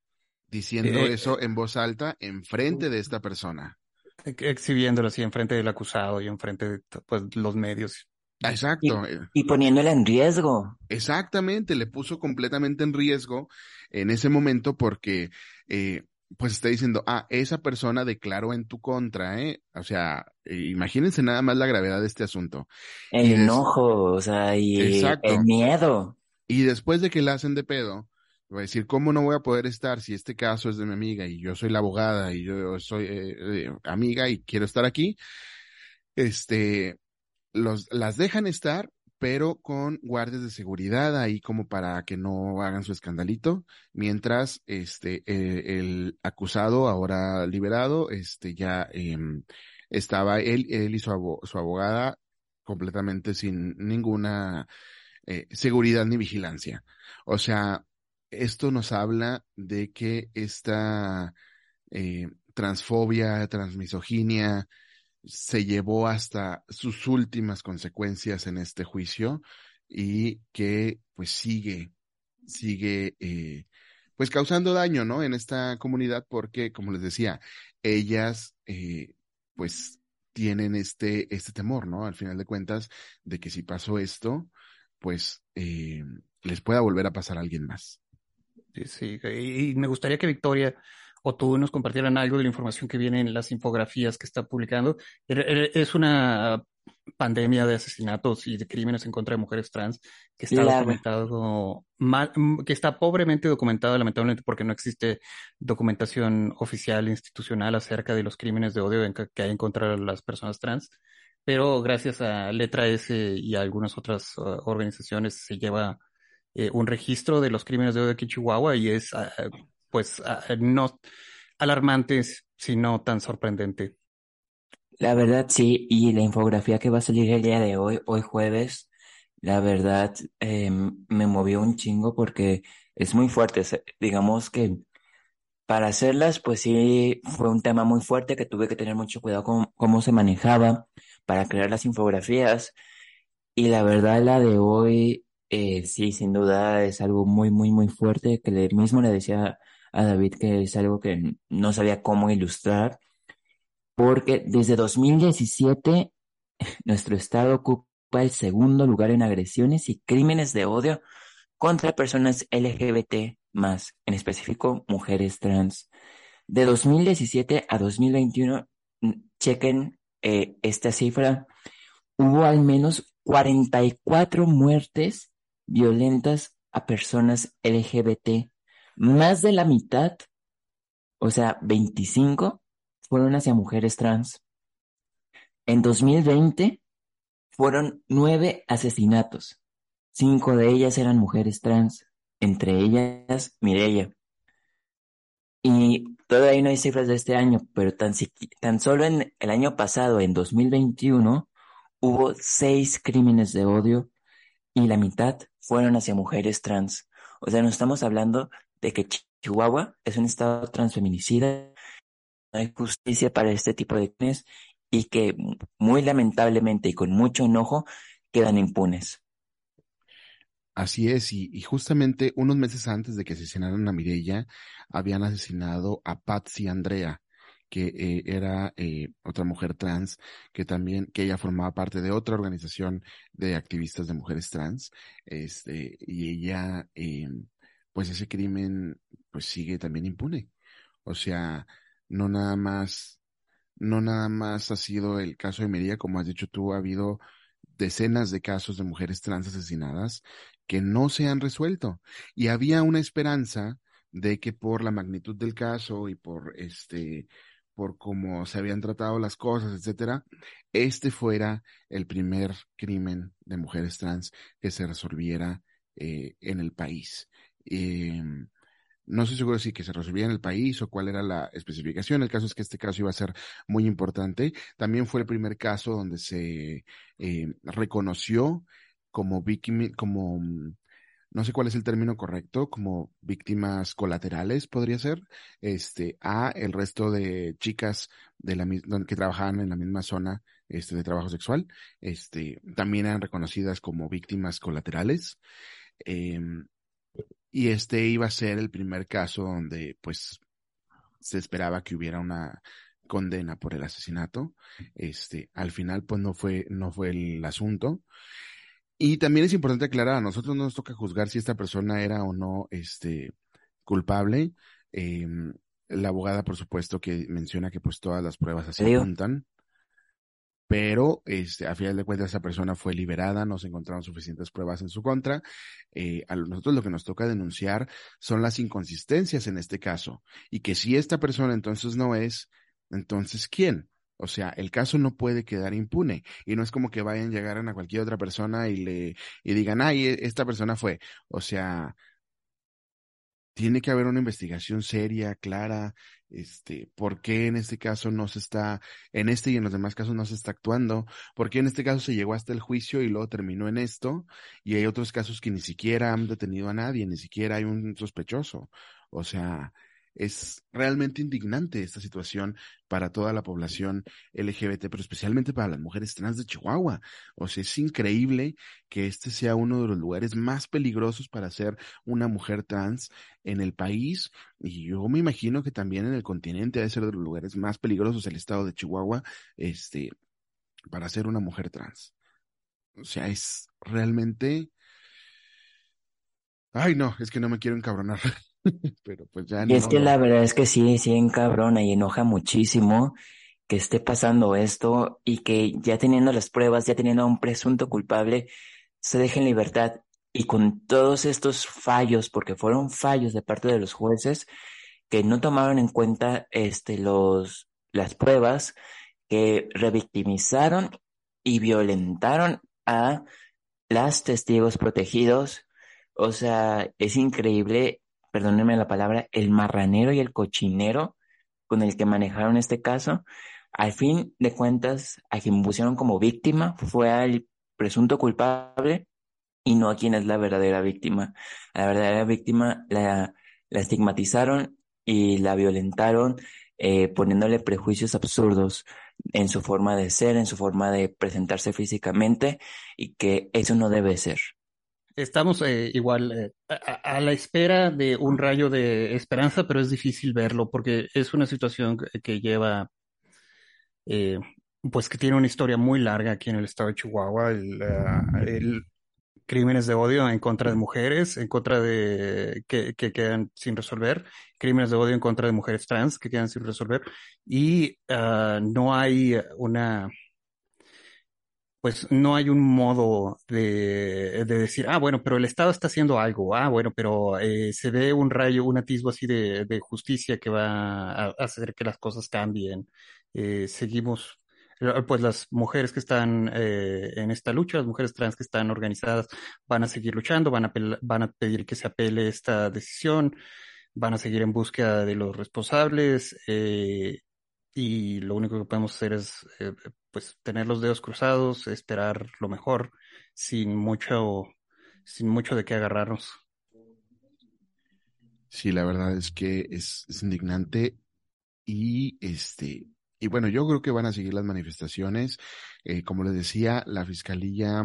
diciendo eh, eso en voz alta en frente de esta persona.
Exhibiéndolo así en frente del acusado y en frente de pues, los medios.
Exacto.
Y, y poniéndola en riesgo.
Exactamente, le puso completamente en riesgo en ese momento porque eh, pues está diciendo, ah, esa persona declaró en tu contra, ¿eh? O sea, imagínense nada más la gravedad de este asunto.
El y enojo, o sea, y Exacto. el miedo.
Y después de que la hacen de pedo, va a decir, ¿cómo no voy a poder estar si este caso es de mi amiga y yo soy la abogada y yo soy eh, eh, amiga y quiero estar aquí? Este, los, las dejan estar, pero con guardias de seguridad ahí como para que no hagan su escandalito, mientras este eh, el acusado ahora liberado, este ya eh, estaba él, él y su abogada completamente sin ninguna eh, seguridad ni vigilancia. O sea, esto nos habla de que esta eh, transfobia, transmisoginia, se llevó hasta sus últimas consecuencias en este juicio y que pues sigue, sigue, eh, pues causando daño, ¿no? En esta comunidad porque, como les decía, ellas, eh, pues tienen este, este temor, ¿no? Al final de cuentas, de que si pasó esto, pues eh, les pueda volver a pasar a alguien más.
Sí, sí, y me gustaría que Victoria o tú nos compartieran algo de la información que viene en las infografías que está publicando. Es una pandemia de asesinatos y de crímenes en contra de mujeres trans que está documentado mal, que está pobremente documentado lamentablemente porque no existe documentación oficial institucional acerca de los crímenes de odio que hay en contra de las personas trans pero gracias a Letra S y a algunas otras uh, organizaciones se lleva eh, un registro de los crímenes de odio aquí en Chihuahua y es uh, pues uh, no alarmante sino tan sorprendente
la verdad sí, y la infografía que va a salir el día de hoy, hoy jueves, la verdad eh, me movió un chingo porque es muy fuerte. Digamos que para hacerlas, pues sí, fue un tema muy fuerte que tuve que tener mucho cuidado con cómo se manejaba para crear las infografías. Y la verdad, la de hoy, eh, sí, sin duda es algo muy, muy, muy fuerte que le mismo le decía a David que es algo que no sabía cómo ilustrar porque desde 2017 [laughs] nuestro estado ocupa el segundo lugar en agresiones y crímenes de odio contra personas LGBT más, en específico mujeres trans. De 2017 a 2021, chequen eh, esta cifra, hubo al menos 44 muertes violentas a personas LGBT. Más de la mitad, o sea, 25, fueron hacia mujeres trans. En 2020 fueron nueve asesinatos. Cinco de ellas eran mujeres trans, entre ellas Mireya. Y todavía no hay cifras de este año, pero tan, tan solo en el año pasado, en 2021, hubo seis crímenes de odio y la mitad fueron hacia mujeres trans. O sea, no estamos hablando de que Chihuahua es un estado transfeminicida no hay justicia para este tipo de crímenes y que muy lamentablemente y con mucho enojo quedan impunes.
Así es, y, justamente unos meses antes de que asesinaran a Mirella, habían asesinado a Patsy Andrea, que eh, era eh, otra mujer trans, que también, que ella formaba parte de otra organización de activistas de mujeres trans, este, y ella, eh, pues ese crimen, pues sigue también impune. O sea, no nada más, no nada más ha sido el caso de María, como has dicho tú, ha habido decenas de casos de mujeres trans asesinadas que no se han resuelto. Y había una esperanza de que por la magnitud del caso y por este, por cómo se habían tratado las cosas, etcétera, este fuera el primer crimen de mujeres trans que se resolviera eh, en el país. Em, no estoy seguro si que se resolvía en el país o cuál era la especificación. El caso es que este caso iba a ser muy importante. También fue el primer caso donde se eh, reconoció como víctima, como mm, no sé cuál es el término correcto, como víctimas colaterales, podría ser, este, a el resto de chicas de la que trabajaban en la misma zona este, de trabajo sexual, este, también eran reconocidas como víctimas colaterales. Eh, y este iba a ser el primer caso donde, pues, se esperaba que hubiera una condena por el asesinato. Este, al final, pues, no fue, no fue el asunto. Y también es importante aclarar, a nosotros no nos toca juzgar si esta persona era o no, este, culpable. Em, la abogada, por supuesto, que menciona que pues todas las pruebas así apuntan pero este, a final de cuentas esa persona fue liberada, no se encontraron suficientes pruebas en su contra. Eh, a nosotros lo que nos toca denunciar son las inconsistencias en este caso y que si esta persona entonces no es, entonces ¿quién? O sea, el caso no puede quedar impune y no es como que vayan, llegaran a cualquier otra persona y le y digan, ay, e, esta persona fue. O sea, tiene que haber una investigación seria, clara, este, por qué en este caso no se está, en este y en los demás casos no se está actuando, por qué en este caso se llegó hasta el juicio y luego terminó en esto, y hay otros casos que ni siquiera han detenido a nadie, ni siquiera hay un sospechoso. O sea, es realmente indignante esta situación para toda la población LGBT, pero especialmente para las mujeres trans de Chihuahua. O sea, es increíble que este sea uno de los lugares más peligrosos para ser una mujer trans en el país. Y yo me imagino que también en el continente debe ser de los lugares más peligrosos el estado de Chihuahua, este, para ser una mujer trans. O sea, es realmente... Ay, no, es que no me quiero encabronar. [laughs] [laughs] Pero pues ya
Y es que la verdad es que sí, sí encabrona y enoja muchísimo que esté pasando esto y que ya teniendo las pruebas, ya teniendo a un presunto culpable, se deje en libertad. Y con todos estos fallos, porque fueron fallos de parte de los jueces, que no tomaron en cuenta este, los, las pruebas, que revictimizaron y violentaron a las testigos protegidos. O sea, es increíble perdónenme la palabra, el marranero y el cochinero con el que manejaron este caso, al fin de cuentas, a quien pusieron como víctima fue al presunto culpable y no a quien es la verdadera víctima. A la verdadera víctima la, estigmatizaron y la violentaron, eh, poniéndole prejuicios absurdos en su forma de ser, en su forma de presentarse físicamente, y que eso no debe ser.
Estamos eh, igual eh, a, la espera de un rayo de esperanza, pero es difícil verlo porque es una situación que, lleva, eh, pues que tiene una historia muy larga aquí en el estado de Chihuahua, el, crímenes de odio en contra de mujeres, en contra de que, que, quedan sin resolver, crímenes de odio en contra de mujeres trans que quedan sin resolver y ah, no hay una pues no hay un modo de, decir, ah, bueno, pero el Estado está haciendo algo, ah, bueno, pero eh, se ve un rayo, un atisbo así de, justicia que va a hacer que las cosas cambien. Eh, seguimos, eh, pues las mujeres que están en esta lucha, las mujeres trans que están organizadas, van a seguir luchando, van a, van a pedir que se apele esta decisión, van a seguir en búsqueda de los responsables y lo único que podemos hacer es eh, pues tener los dedos cruzados, esperar lo mejor, sin mucho, sin mucho de qué agarrarnos.
Sí, la verdad es que es, indignante y este y bueno, yo creo que van a seguir las manifestaciones. Eh, como les decía, la fiscalía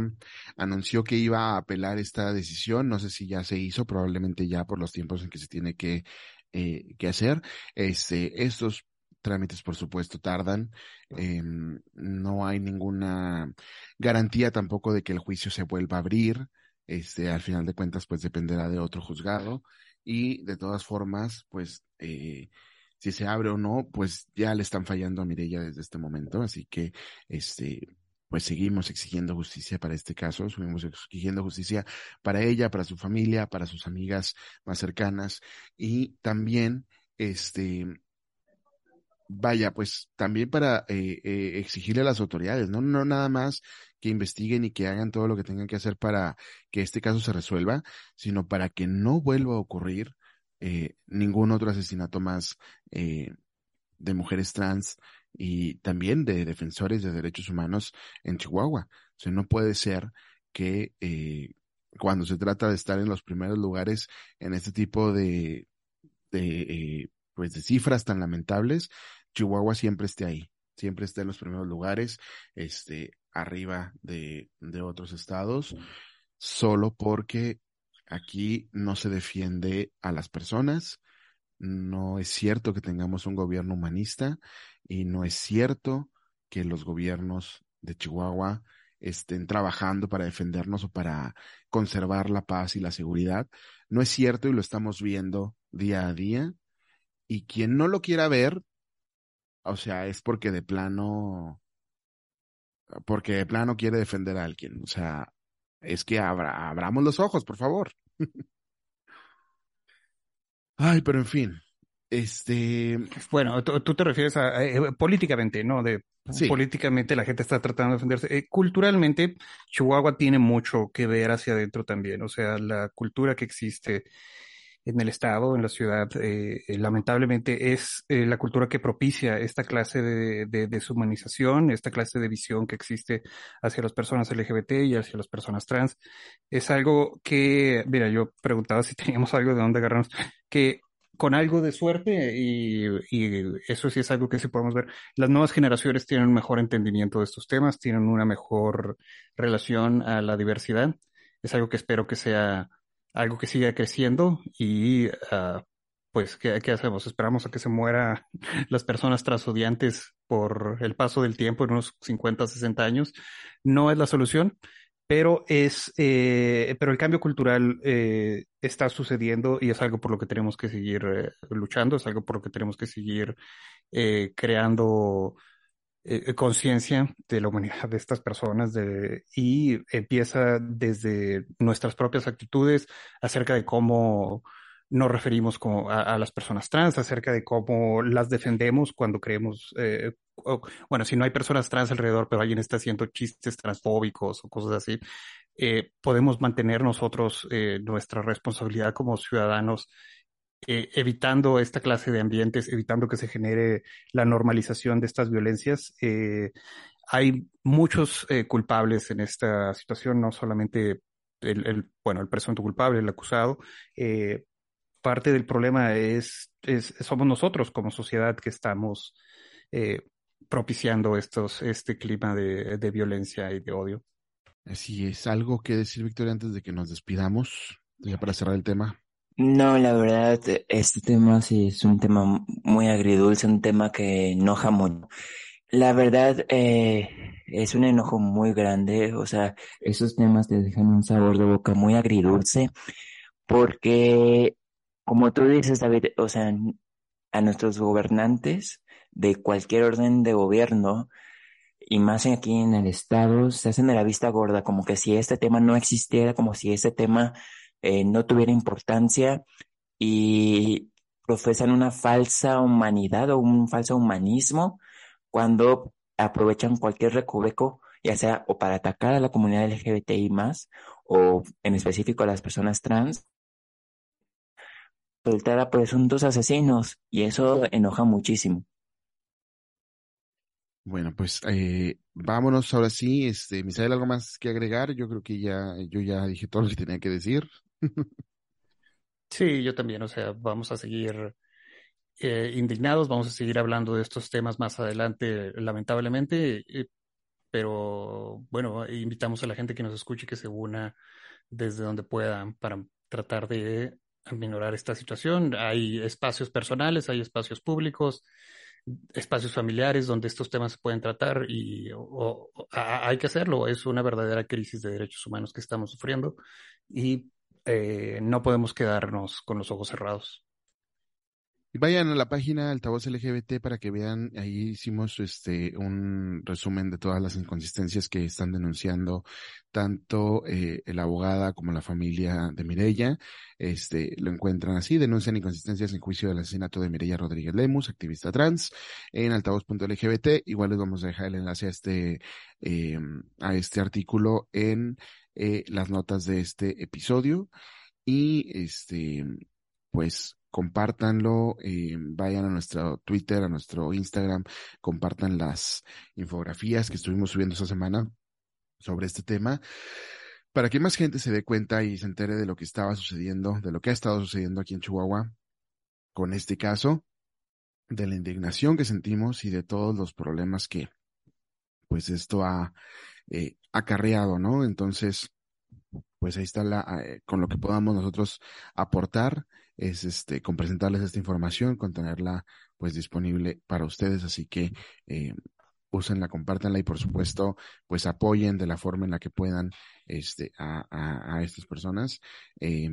anunció que iba a apelar esta decisión. No sé si ya se hizo, probablemente ya por los tiempos en que se tiene que, eh, que hacer. Este, estos trámites, por supuesto, tardan. Em, no hay ninguna garantía tampoco de que el juicio se vuelva a abrir. Este, al final de cuentas, pues dependerá de otro juzgado. Y de todas formas, pues, eh, si se abre o no, pues ya le están fallando a Mirella desde este momento. Así que, este, pues seguimos exigiendo justicia para este caso, seguimos exigiendo justicia para ella, para su familia, para sus amigas más cercanas y también, este, vaya, pues también para eh, eh, exigirle a las autoridades, ¿no? No nada más que investiguen y que hagan todo lo que tengan que hacer para que este caso se resuelva, sino para que no vuelva a ocurrir eh, ningún otro asesinato más eh, de mujeres trans y también de defensores de derechos humanos en Chihuahua. O sea, no puede ser que eh, cuando se trata de estar en los primeros lugares en este tipo de, de eh, pues de cifras tan lamentables, Chihuahua siempre esté ahí, siempre esté en los primeros lugares, este, arriba de, de otros estados, solo porque aquí no se defiende a las personas, no es cierto que tengamos un gobierno humanista y no es cierto que los gobiernos de Chihuahua estén trabajando para defendernos o para conservar la paz y la seguridad. No es cierto y lo estamos viendo día a día. Y quien no lo quiera ver, o sea, es porque de plano, porque de plano quiere defender a alguien. O sea, es que abra, abramos los ojos, por favor. [laughs] Ay, pero en fin, este.
Bueno, tú, te refieres a, eh, políticamente, ¿no? De políticamente la gente está tratando de defenderse. Eh, culturalmente, Chihuahua tiene mucho que ver hacia adentro también. O sea, la cultura que existe en el Estado, en la ciudad, eh, eh, lamentablemente es eh, la cultura que propicia esta clase de, de, deshumanización, esta clase de visión que existe hacia las personas LGBT y hacia las personas trans. Es algo que, mira, yo preguntaba si [laughs] teníamos algo de dónde agarrarnos, que con algo de suerte y, eso sí es algo que sí podemos ver. Las nuevas generaciones tienen un mejor entendimiento de estos temas, tienen una mejor relación a la diversidad. Es algo que espero que sea algo que siga creciendo y uh, pues ¿qué, ¿qué, hacemos? Esperamos a que se mueran [laughs] las personas transodiantes por el paso del tiempo en unos 50, 60 años. No es la solución, pero es, eh, pero el cambio cultural eh, está sucediendo y es algo por lo que tenemos que seguir eh, luchando, es algo por lo que tenemos que seguir eh, creando eh, conciencia de la humanidad de estas personas y empieza desde nuestras propias actitudes acerca de cómo nos referimos a, las personas trans, acerca de cómo las defendemos cuando creemos, eh, bueno, si no hay personas trans alrededor, pero alguien está haciendo chistes transfóbicos o cosas así, eh, podemos mantener nosotros eh, nuestra responsabilidad como ciudadanos eh, evitando esta clase de ambientes, evitando que se genere la normalización de estas violencias. Eh, hay muchos eh, culpables en esta situación, no solamente el, bueno, el presunto culpable, el acusado, parte del problema es, somos nosotros como sociedad que estamos propiciando estos, este clima de, de, violencia y de odio.
Así es. ¿Algo que decir, Victoria, antes de que nos despidamos? Ya para cerrar el tema.
No, la verdad, este tema sí es un tema muy agridulce, un tema que enoja mucho. La verdad, eh, es un enojo muy grande, o sea, esos temas te dejan un sabor de boca muy agridulce, porque como tú dices, David, o sea, a nuestros gobernantes de cualquier orden de gobierno, y más aquí en el Estado, se hacen de la vista gorda, como que si este tema no existiera, como si este tema eh, no tuviera importancia y profesan una falsa humanidad o un falso humanismo cuando aprovechan cualquier recoveco, ya sea o para atacar a la comunidad LGBTI más, o en específico a las personas trans, soltar a presuntos asesinos y eso enoja muchísimo.
Bueno, pues eh, vámonos ahora sí. Este, Misael, ¿algo más que agregar? Yo creo que ya, yo ya dije todo lo que tenía que decir.
Sí, yo también. O sea, vamos a seguir eh, indignados, vamos a seguir hablando de estos temas más adelante, lamentablemente. Pero bueno, invitamos a la gente que nos escuche que se una desde donde puedan para tratar de aminorar esta situación. Hay espacios personales, hay espacios públicos, espacios familiares donde estos temas se pueden tratar y hay que hacerlo. Es una verdadera crisis de derechos humanos que estamos sufriendo y eh, no podemos quedarnos con los ojos cerrados.
Vayan a la página Altavoz LGBT para que vean, ahí hicimos este un resumen de todas las inconsistencias que están denunciando tanto eh, la abogada como la familia de Mirella. Este, lo encuentran así, denuncian inconsistencias en juicio del asesinato de Mirella Rodríguez Lemus, activista trans, en altavoz.lgbt. Igual les vamos a dejar el enlace a este, eh, a este artículo en eh, las notas de este episodio. Y este, pues compártanlo, eh, vayan a nuestro Twitter, a nuestro Instagram, compartan las infografías que estuvimos subiendo esta semana sobre este tema, para que más gente se dé cuenta y se entere de lo que estaba sucediendo, de lo que ha estado sucediendo aquí en Chihuahua con este caso, de la indignación que sentimos y de todos los problemas que pues esto ha eh, acarreado, ¿no? Entonces, pues ahí está la, eh, con lo que podamos nosotros aportar es este, con presentarles esta información, con tenerla pues disponible para ustedes. Así que eh, úsenla, compártanla y por supuesto pues apoyen de la forma en la que puedan este, a, a, estas personas. Eh,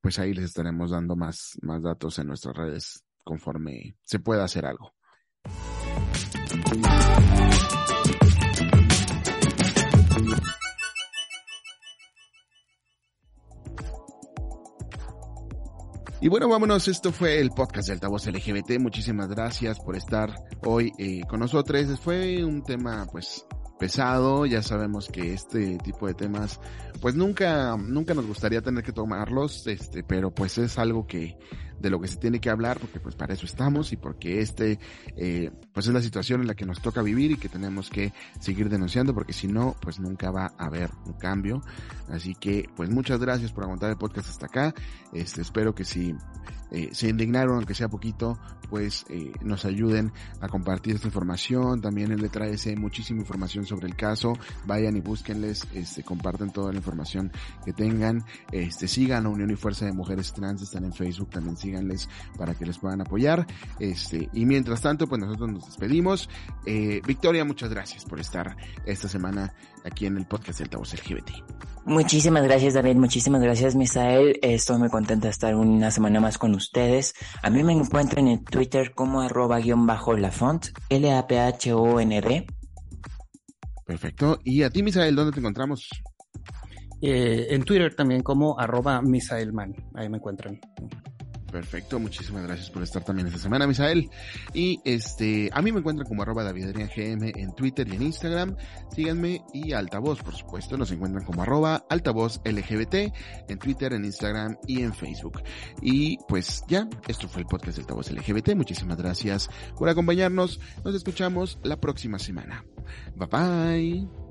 pues ahí les estaremos dando más, más datos en nuestras redes conforme se pueda hacer algo. Y bueno, vámonos. Esto fue el podcast de Altavoz LGBT. Muchísimas gracias por estar hoy eh, con nosotros. Fue un tema, pues, pesado. Ya sabemos que este tipo de temas, pues nunca, nunca nos gustaría tener que tomarlos, este, pero pues es algo que de lo que se tiene que hablar, porque pues para eso estamos y porque este, eh, pues es la situación en la que nos toca vivir y que tenemos que seguir denunciando, porque si no, pues nunca va a haber un cambio. Así que, pues muchas gracias por aguantar el podcast hasta acá. Este, espero que si eh, se indignaron, aunque sea poquito, pues eh, nos ayuden a compartir esta información. También el letra S, muchísima información sobre el caso. Vayan y búsquenles, este, compartan toda la información que tengan. Este, sigan a Unión y Fuerza de Mujeres Trans, están en Facebook, también síganles para que les puedan apoyar. Este, y mientras tanto, pues nosotros nos despedimos. Eh, Victoria, muchas gracias por estar esta semana aquí en el podcast del Altavoz LGBT.
Muchísimas gracias, David. Muchísimas gracias, Misael. Estoy muy contenta de estar una semana más con ustedes. A mí me encuentran en Twitter como arroba guion bajo la font, L-A-P-H-O-N-D.
Perfecto. ¿Y a ti, Misael, dónde te encontramos?
Eh, en Twitter también como arroba Misaelman. Ahí me encuentran.
Perfecto, muchísimas gracias por estar también esta semana, Misael. Y este, a mí me encuentran como arroba GM en Twitter y en Instagram. Síganme y Altavoz, por supuesto, nos encuentran como arroba Altavoz LGBT en Twitter, en Instagram y en Facebook. Y pues ya, esto fue el podcast de Altavoz LGBT. Muchísimas gracias por acompañarnos. Nos escuchamos la próxima semana. Bye bye.